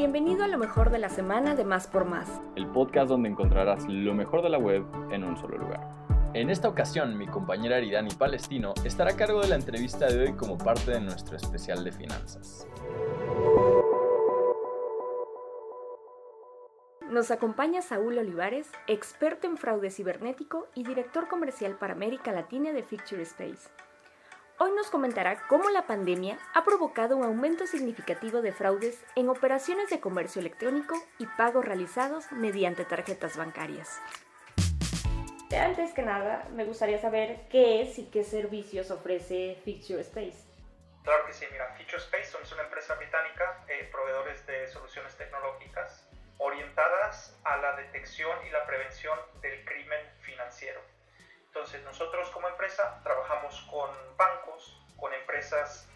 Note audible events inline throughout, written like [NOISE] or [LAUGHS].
Bienvenido a lo mejor de la semana de Más por Más. El podcast donde encontrarás lo mejor de la web en un solo lugar. En esta ocasión, mi compañera Aridani Palestino estará a cargo de la entrevista de hoy como parte de nuestro especial de finanzas. Nos acompaña Saúl Olivares, experto en fraude cibernético y director comercial para América Latina de Ficture Space. Hoy nos comentará cómo la pandemia ha provocado un aumento significativo de fraudes en operaciones de comercio electrónico y pagos realizados mediante tarjetas bancarias. Antes que nada, me gustaría saber qué es y qué servicios ofrece Feature Space. Claro que sí, mira, Feature Space somos una empresa británica, eh, proveedores de soluciones tecnológicas orientadas a la detección y la prevención del crimen financiero. Entonces nosotros como empresa trabajamos con bancos, con empresas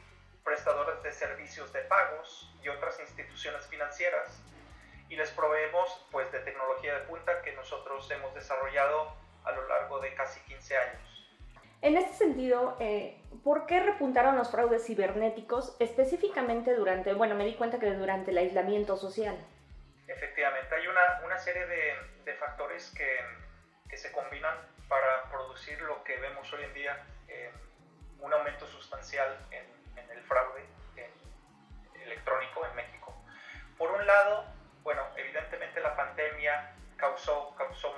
prestadoras de servicios de pagos y otras instituciones financieras y les proveemos pues de tecnología de punta que nosotros hemos desarrollado a lo largo de casi 15 años. En este sentido, eh, ¿por qué repuntaron los fraudes cibernéticos específicamente durante, bueno, me di cuenta que durante el aislamiento social? Efectivamente, hay una, una serie de, de factores que, que se combinan para producir lo que vemos hoy en día, eh, un aumento sustancial en, el fraude electrónico en México. Por un lado, bueno, evidentemente la pandemia causó, causó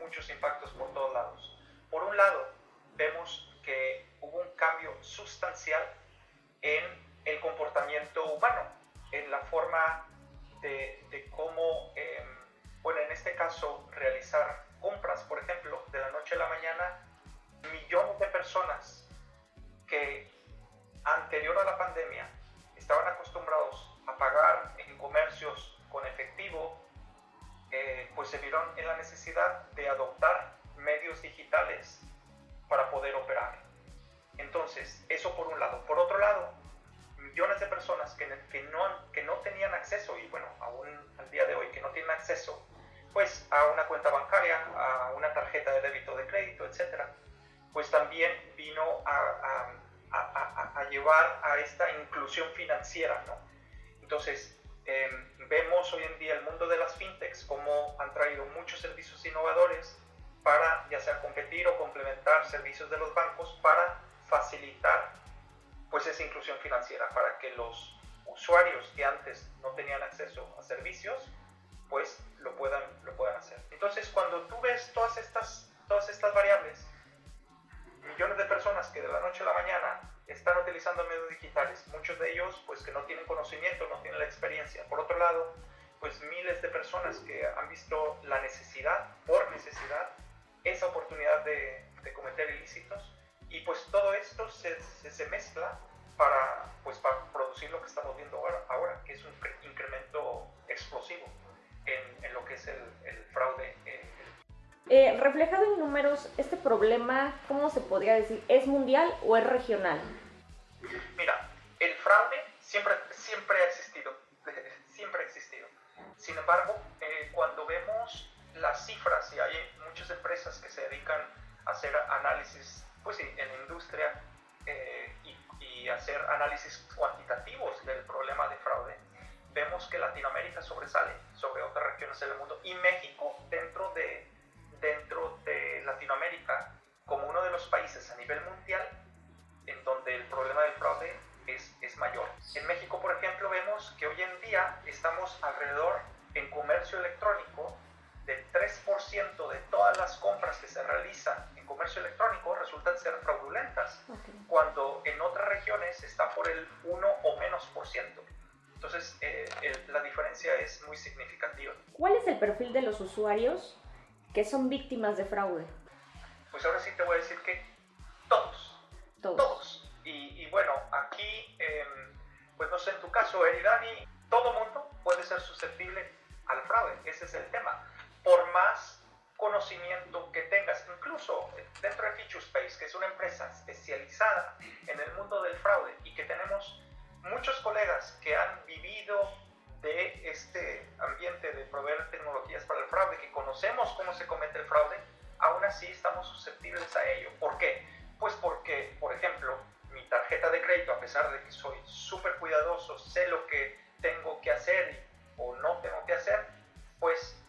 muchos impactos por todos lados. Por un lado, vemos que hubo un cambio sustancial en el comportamiento humano, en la forma de, que, que, no, que no tenían acceso, y bueno, aún al día de hoy que no tienen acceso pues a una cuenta bancaria, a una tarjeta de débito de crédito, etcétera, pues también vino a, a, a, llevar a esta inclusión financiera, ¿no? Entonces, em, vemos hoy en día el mundo de las fintechs como han traído muchos servicios innovadores para ya sea competir o complementar servicios de los bancos para facilitar pues esa inclusión financiera, para que los usuarios que antes no tenían acceso a servicios pues lo puedan, lo puedan hacer. Entonces, cuando tú ves todas estas, todas estas variables, millones de personas que de la noche a la mañana están utilizando medios digitales, muchos de ellos pues que no tienen conocimiento, no tienen la experiencia. Por otro lado, pues miles de personas que han visto la necesidad, por necesidad, esa oportunidad de, de cometer ilícitos y pues todo esto se, se, mezcla para, pues, para producir lo que estamos viendo ahora, ahora, que es un incremento explosivo en, lo que es el, fraude. Eh, reflejado en números, ¿este problema, cómo se podría decir, es mundial o es regional? Mira, el fraude siempre, siempre ha existido, [LAUGHS] siempre ha existido. Sin embargo, eh, cuando vemos las cifras, y hay muchas empresas que se dedican a hacer análisis, pues sí, en la industria eh, y, hacer análisis cuantitativos del problema de fraude, vemos que Latinoamérica sobresale sobre otras regiones del mundo y México dentro de, dentro de Latinoamérica como uno de los países a nivel mundial en donde el problema del fraude es, es mayor. En México, por ejemplo, vemos que hoy en día estamos alrededor en comercio electrónico del 3% de todas las compras que se realizan en comercio electrónico resultan ser fraudulentas, cuando en otras regiones está por el 1 o menos por ciento. Entonces, eh, la diferencia es muy significativa. ¿Cuál es el perfil de los usuarios que son víctimas de fraude? Pues ahora sí te voy a decir que todos. Todos. Y, bueno, aquí, em, pues no sé, en tu caso, Eridani, todo mundo puede ser susceptible al fraude. Ese es el tema. Por más conocimiento que tengas, incluso dentro de Feature Space, que es una empresa especializada en el mundo del fraude y que tenemos muchos colegas que han vivido de este ambiente de proveer tecnologías para el fraude, que conocemos cómo se comete el fraude, aún así estamos susceptibles a ello. ¿Por qué? Pues porque, por ejemplo, mi tarjeta de crédito, a pesar de que soy súper cuidadoso, sé lo que tengo que hacer y no tengo que hacer, pues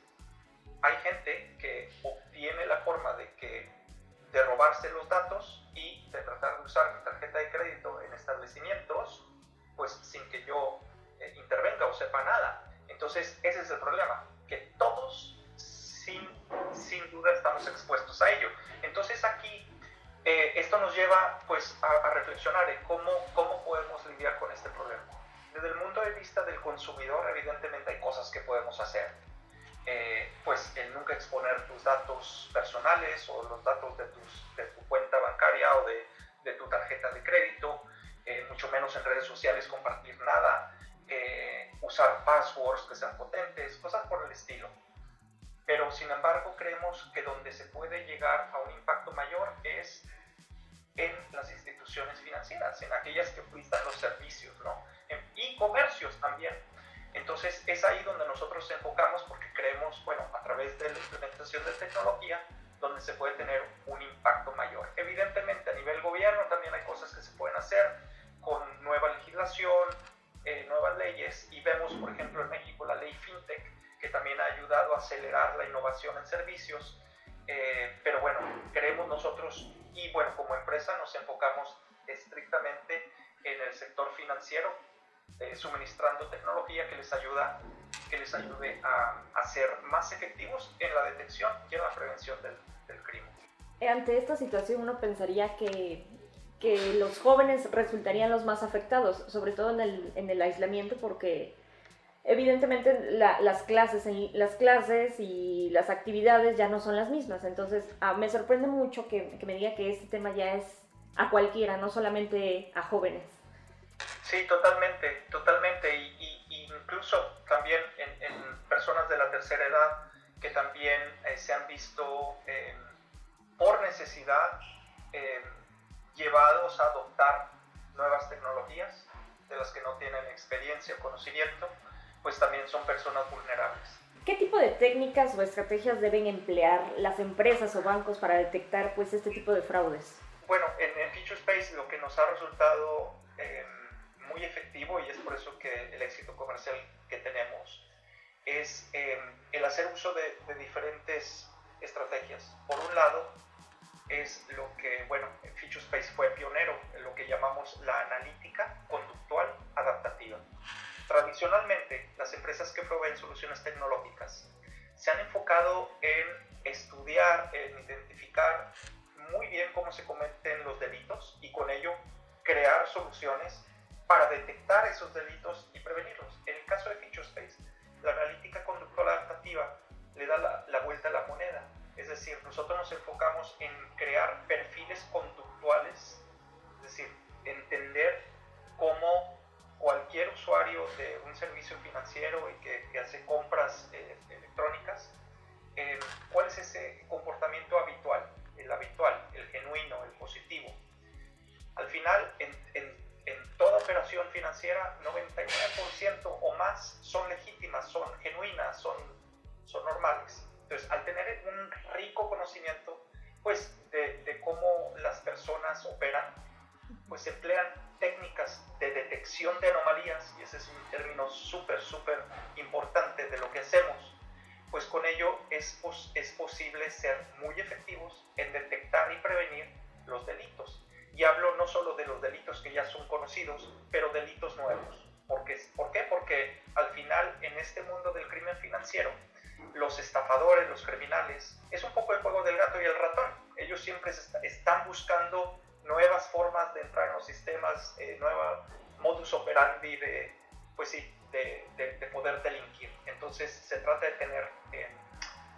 de robarse los datos y de tratar de usar mi tarjeta de crédito en establecimientos, pues sin que yo eh, intervenga o sepa nada. Entonces, ese es el problema, que todos sin, sin duda estamos expuestos a ello. Entonces aquí eh, esto nos lleva pues a, reflexionar en cómo, cómo podemos lidiar con este problema. Desde el punto de vista del consumidor, evidentemente hay cosas que podemos hacer. Eh, pues el nunca exponer tus datos personales o los datos de, tus, de tu cuenta bancaria o de, de tu tarjeta de crédito, eh, mucho menos en redes sociales compartir nada, usar passwords que sean potentes, cosas por el estilo. Pero sin embargo creemos que donde se puede llegar a un impacto mayor es en las instituciones financieras, en aquellas que prestan los servicios, ¿no? y comercios también. Entonces es ahí donde nosotros enfocamos porque creemos, bueno, a través de la implementación de tecnología, donde se puede tener un impacto mayor. Evidentemente a nivel gobierno también hay cosas que se pueden hacer con nueva legislación, eh, nuevas leyes y vemos, por ejemplo, en México la ley FinTech, que también ha ayudado a acelerar la innovación en servicios, eh, pero bueno, creemos nosotros y bueno, como empresa nos enfocamos estrictamente en el sector financiero, eh, suministrando tecnología que les ayuda que les ayude a, a, ser más efectivos en la detección y en la prevención del, del crimen. Ante esta situación uno pensaría que, que, los jóvenes resultarían los más afectados, sobre todo en el, en el aislamiento, porque evidentemente las, clases, las clases y las actividades ya no son las mismas. Entonces, ah, me sorprende mucho que, me diga que este tema ya es a cualquiera, no solamente a jóvenes. Sí, totalmente, totalmente. Y, incluso también en, personas de la tercera edad que también eh, se han visto em, por necesidad em, llevados a adoptar nuevas tecnologías de las que no tienen experiencia o conocimiento pues también son personas vulnerables. ¿Qué tipo de técnicas o estrategias deben emplear las empresas o bancos para detectar pues, este tipo de fraudes? Bueno, en, en Space lo que nos ha resultado em, muy efectivo y es por eso que el éxito comercial que tenemos es em, el hacer uso de, de, diferentes estrategias. Por un lado, es lo que, bueno, en Space fue pionero, en lo que llamamos la analítica conductual adaptativa. Tradicionalmente, las empresas que proveen soluciones tecnológicas se han enfocado en estudiar, en identificar muy bien cómo se cometen los delitos y con ello crear soluciones para detectar esos delitos y prevenirlos. En el caso de Space, la analítica conductual adaptativa le da la, la vuelta a la moneda. Es decir, nosotros nos enfocamos en crear perfiles conductuales, es decir, entender cómo cualquier usuario de un servicio financiero y que, hace compras eh, electrónicas, eh, ¿cuál es ese comportamiento habitual? El habitual, el genuino, el positivo. Al final, en, toda operación financiera, 99% o más son legítimas, son genuinas, son, son normales. Entonces, al tener un rico conocimiento pues, de, de cómo las personas operan, pues emplean técnicas de detección de anomalías, y ese es un término súper, súper importante de lo que hacemos, pues con ello es, es posible ser muy efectivos en detectar y prevenir los delitos. Y hablo no solo de los delitos que ya son conocidos, pero delitos nuevos. Porque, ¿Por qué? Porque al final en este mundo del crimen financiero, los estafadores, los criminales, es un poco el juego del gato y el ratón. Ellos siempre están buscando nuevas formas de entrar en los sistemas, eh, nueva modus operandi de, pues sí, de, de, poder delinquir. Entonces se trata de tener eh,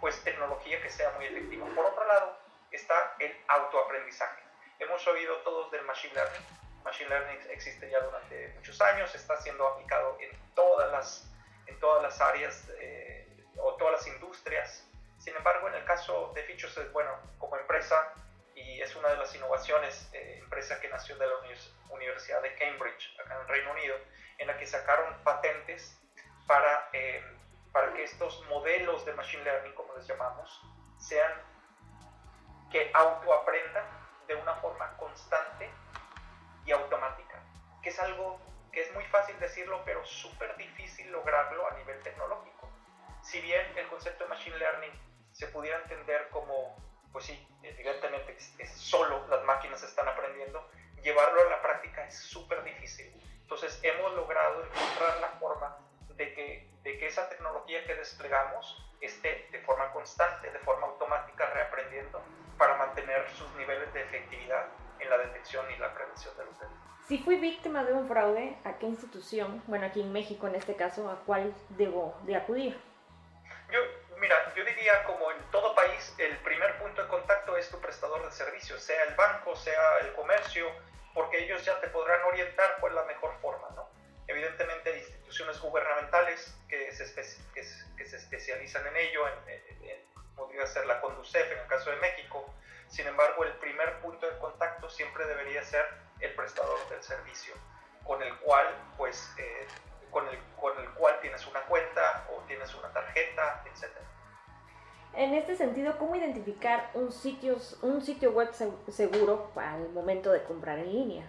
pues tecnología que sea muy efectiva. Por otro lado está el autoaprendizaje. Hemos oído todos del machine learning. Machine learning existe ya durante muchos años, está siendo aplicado en todas las, en todas las áreas eh, o todas las industrias. Sin embargo, en el caso de Features, bueno, como empresa y es una de las innovaciones, eh, empresa que nació de la Universidad de Cambridge, acá en Reino Unido, en la que sacaron patentes para, eh, para que estos modelos de Machine Learning, como les llamamos, sean que autoaprendan de una forma constante y automática, que es algo que es muy fácil decirlo, pero súper difícil lograrlo a nivel tecnológico. Si bien el concepto de Machine Learning se pudiera entender como, pues sí, evidentemente es solo las máquinas están aprendiendo, llevarlo a la práctica es súper difícil. Entonces hemos logrado encontrar la forma de que, de que esa tecnología que desplegamos esté de forma constante, detección y la prevención de los delitos. Si fui víctima de un fraude, ¿a qué institución, bueno, aquí en México en este caso, a cuál debo de acudir? Yo, mira, yo diría como en todo país, el primer punto de contacto es tu prestador de servicios, sea el banco, sea el comercio, porque ellos ya te podrán orientar cuál es la mejor forma, ¿no? Evidentemente hay instituciones gubernamentales que se, que, se especializan en ello, podría ser la Conducef en el caso de México, sin embargo el primer punto de contacto siempre debería ser el prestador del servicio, con el cual, pues, eh, con, el, con el cual tienes una cuenta o tienes una tarjeta, etcétera. En este sentido, ¿cómo identificar un sitio, un sitio web seguro al momento de comprar en línea?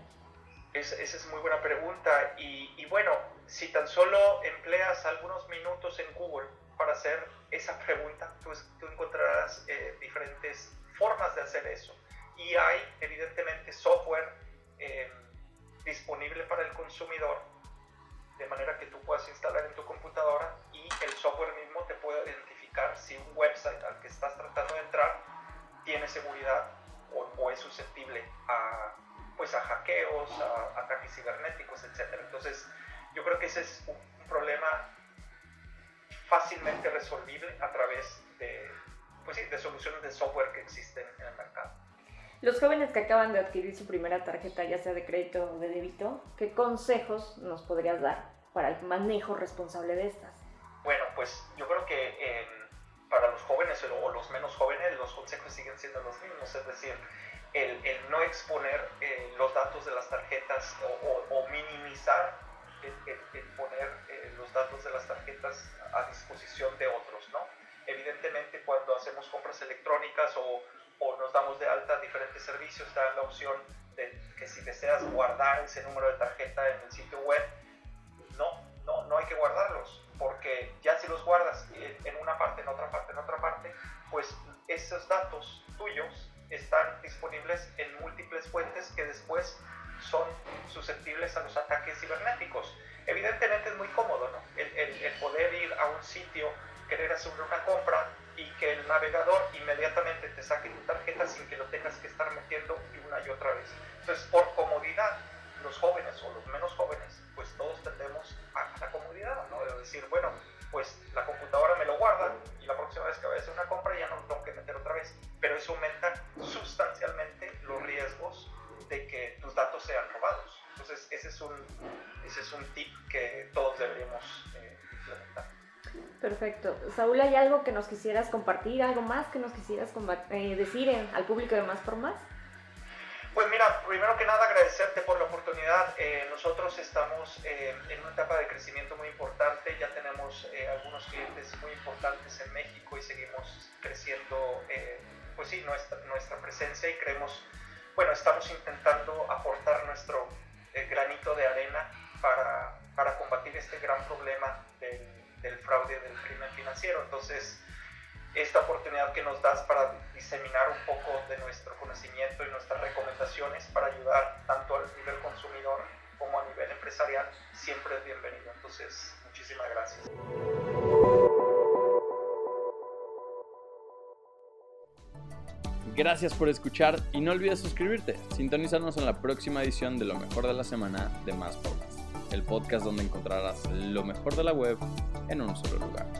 esa es muy buena pregunta y, bueno, si tan solo empleas algunos minutos en Google para hacer esa pregunta, pues tú encontrarás eh, diferentes formas de hacer eso. Y hay evidentemente software eh, disponible para el consumidor, de manera que tú puedas instalar en tu computadora y el software mismo te puede identificar si un website al que estás tratando de entrar tiene seguridad o, es susceptible a, pues a hackeos, a, ataques cibernéticos, etc. Entonces, yo creo que ese es un, problema fácilmente resolvible a través de, pues sí, de soluciones de software que existen en el mercado. Los jóvenes que acaban de adquirir su primera tarjeta, ya sea de crédito o de débito, ¿qué consejos nos podrías dar para el manejo responsable de estas? Bueno, pues yo creo que eh, para los jóvenes o los menos jóvenes los consejos siguen siendo los mismos, es decir, el, el no exponer eh, los datos de las tarjetas o, minimizar el, poner eh, los datos de las tarjetas a disposición de otros. Evidentemente cuando hacemos compras electrónicas o, o nos damos de alta diferentes servicios, dan la opción de que si deseas guardar ese número de tarjeta en el sitio web, no, no, no hay que guardarlos porque ya si los guardas en una parte, en otra parte, en otra parte, pues esos datos tuyos están disponibles en múltiples fuentes que después son susceptibles a los ataques cibernéticos. Evidentemente es muy cómodo, ¿no? El, el, poder ir a un sitio, querer hacer una compra y que el navegador inmediatamente te saque tu tarjeta sin que lo tengas que estar metiendo una y otra vez. Entonces, por comodidad, los jóvenes o los menos jóvenes, pues todos tendemos a la comodidad, ¿no? De decir, bueno, pues la computadora me lo guarda y la próxima vez que vaya a hacer una compra ya no lo tengo que meter otra vez. Pero eso aumenta sustancialmente los riesgos de que tus datos sean robados. Entonces, ese es un, ese es un tip que todos deberíamos eh, implementar. Perfecto. Saúl, ¿hay algo que nos quisieras compartir, algo más que nos quisieras eh, decir al público de Más por Más? Pues mira, primero que nada agradecerte por la oportunidad. Eh, nosotros estamos eh, en una etapa de crecimiento muy importante, ya tenemos eh, algunos clientes muy importantes en México y seguimos creciendo, pues sí, nuestra, nuestra presencia y creemos, bueno, estamos intentando aportar nuestro granito de arena para, para, combatir este gran problema del, del fraude, del crimen financiero. Entonces, esta oportunidad que nos das para diseminar un poco de nuestro conocimiento y nuestras recomendaciones para ayudar tanto al nivel consumidor como a nivel empresarial, siempre es bienvenido. Entonces, muchísimas gracias. Gracias por escuchar y no olvides suscribirte. Sintonízanos en la próxima edición de Lo mejor de la semana de Más Podcast, el podcast donde encontrarás lo mejor de la web en un solo lugar.